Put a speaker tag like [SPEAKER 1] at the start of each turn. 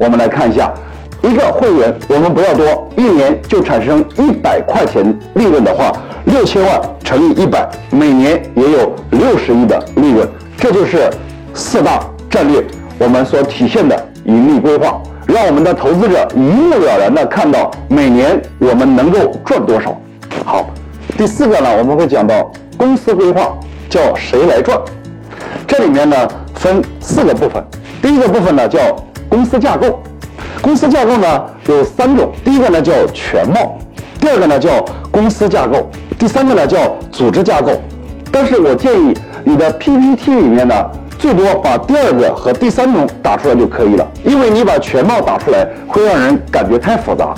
[SPEAKER 1] 我们来看一下，一个会员我们不要多，一年就产生一百块钱利润的话，六千万乘以一百，每年也有六十亿的利润。这就是四大战略我们所体现的盈利规划，让我们的投资者一目了然的看到每年我们能够赚多少。好，第四个呢，我们会讲到公司规划，叫谁来赚？这里面呢分四个部分，第一个部分呢叫公司架构，公司架构呢有三种，第一个呢叫全貌，第二个呢叫公司架构，第三个呢叫组织架构。但是我建议你的 PPT 里面呢，最多把第二个和第三种打出来就可以了，因为你把全貌打出来会让人感觉太复杂，